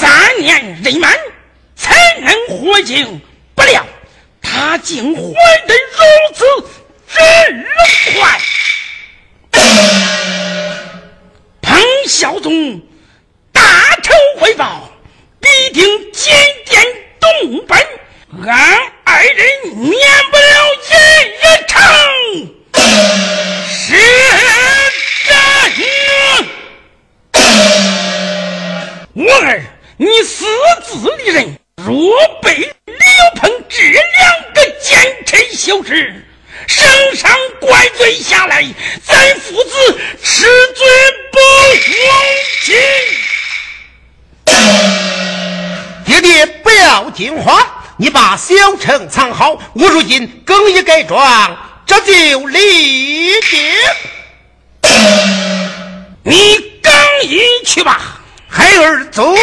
三年任满，才能回京，不料他竟回得如此之快。彭孝宗大仇未报，必定检点东奔，俺二人免不了一日成。是真。我儿，你私自离人，若被刘鹏这两个奸臣羞耻，圣上怪罪下来，咱父子吃罪不枉情。爹爹不要惊慌，你把小城藏好，我如今更衣改装，这就立定。你更衣去吧。孩儿遵命。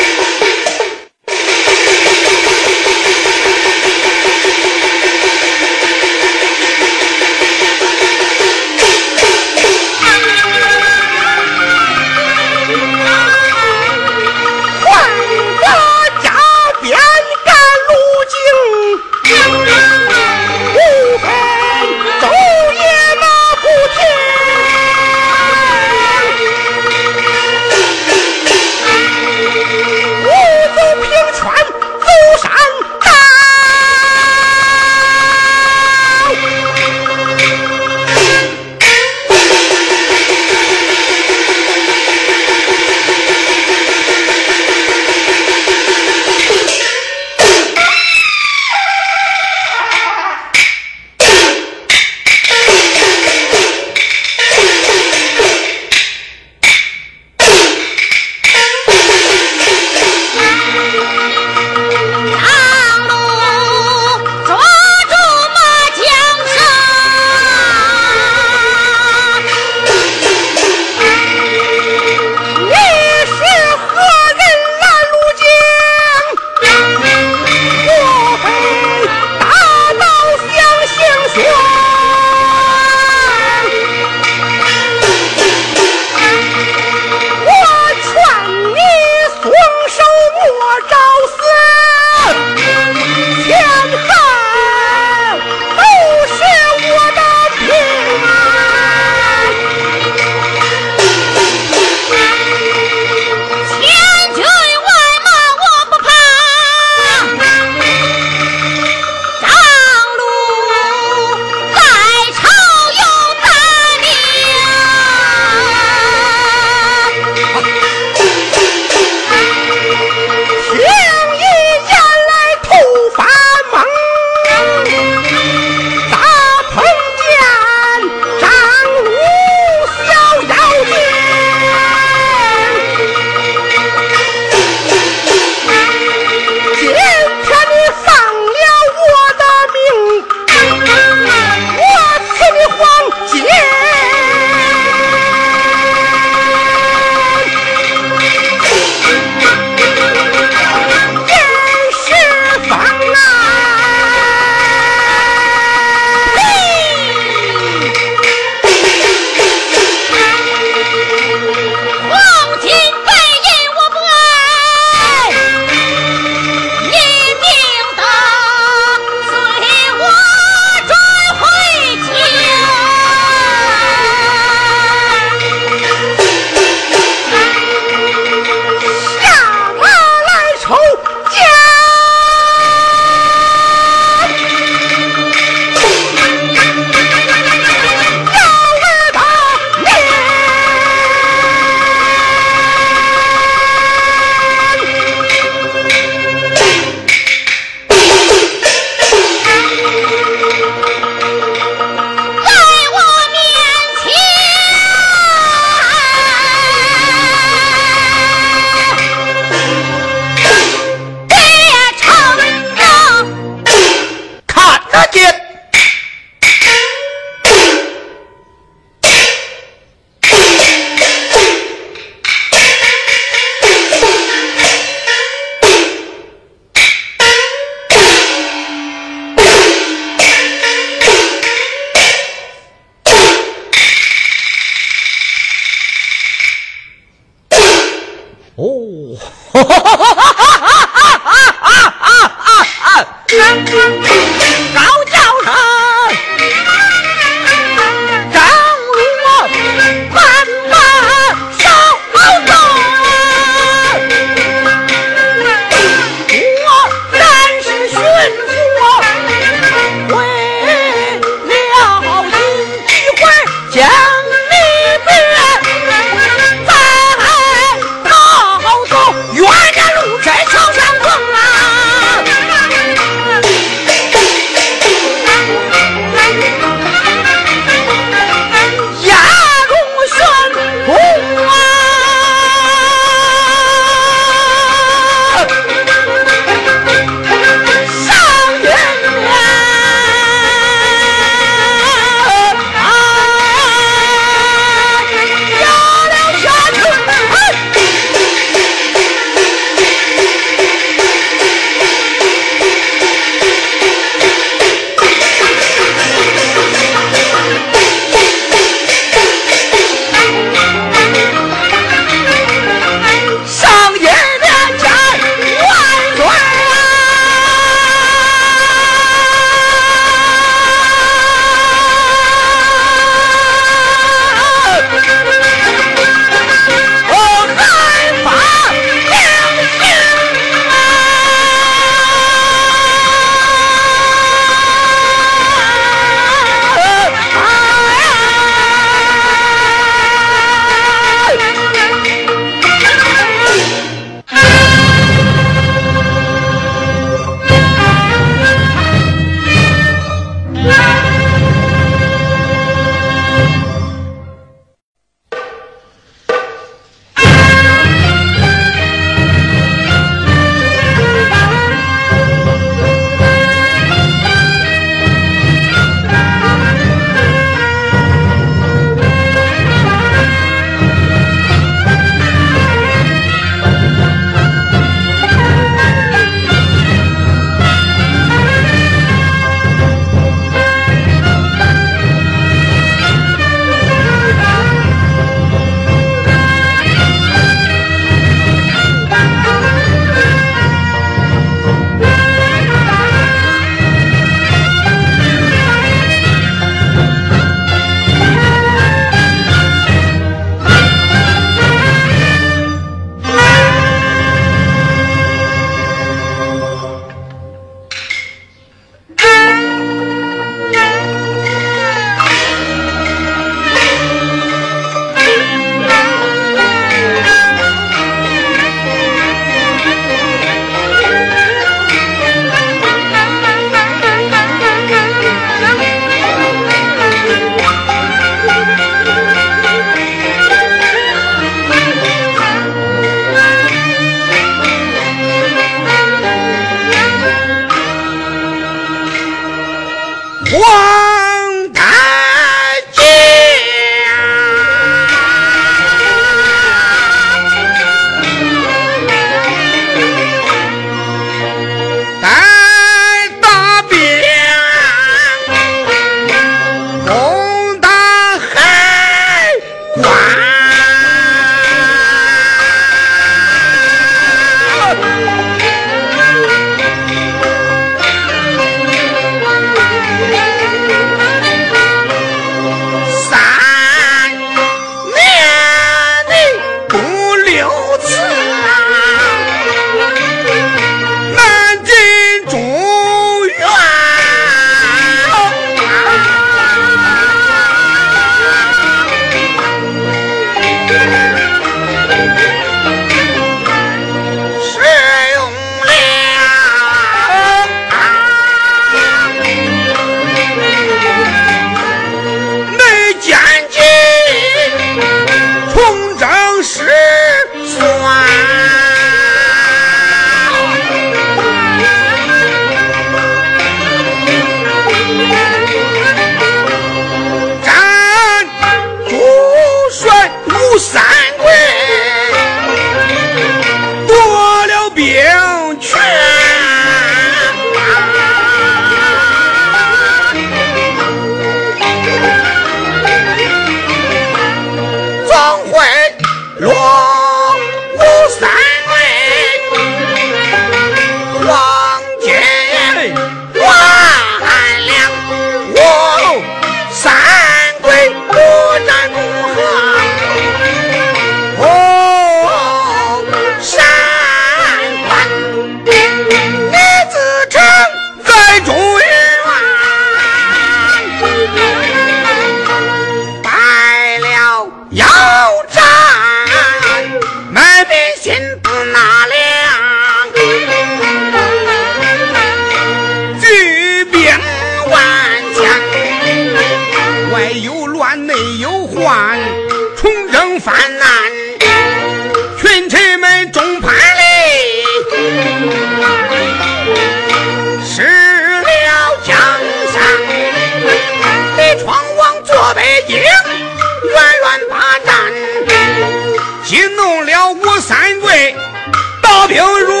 留如。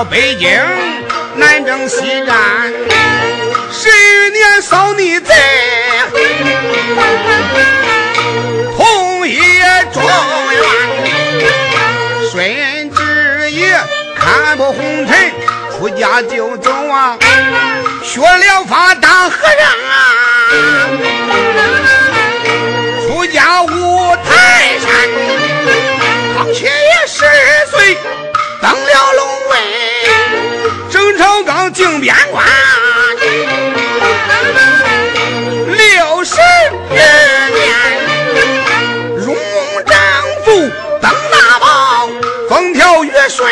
也坐北京，南征西战，十余年扫逆贼。统一中原，顺治爷看破红尘，出家就走啊，学了法当和尚啊，出家五台山，康乾爷十岁登了龙位，郑朝刚进边关，六十余年。入梦丈夫登大宝，风调雨顺，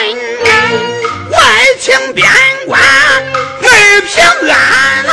外清边关内平安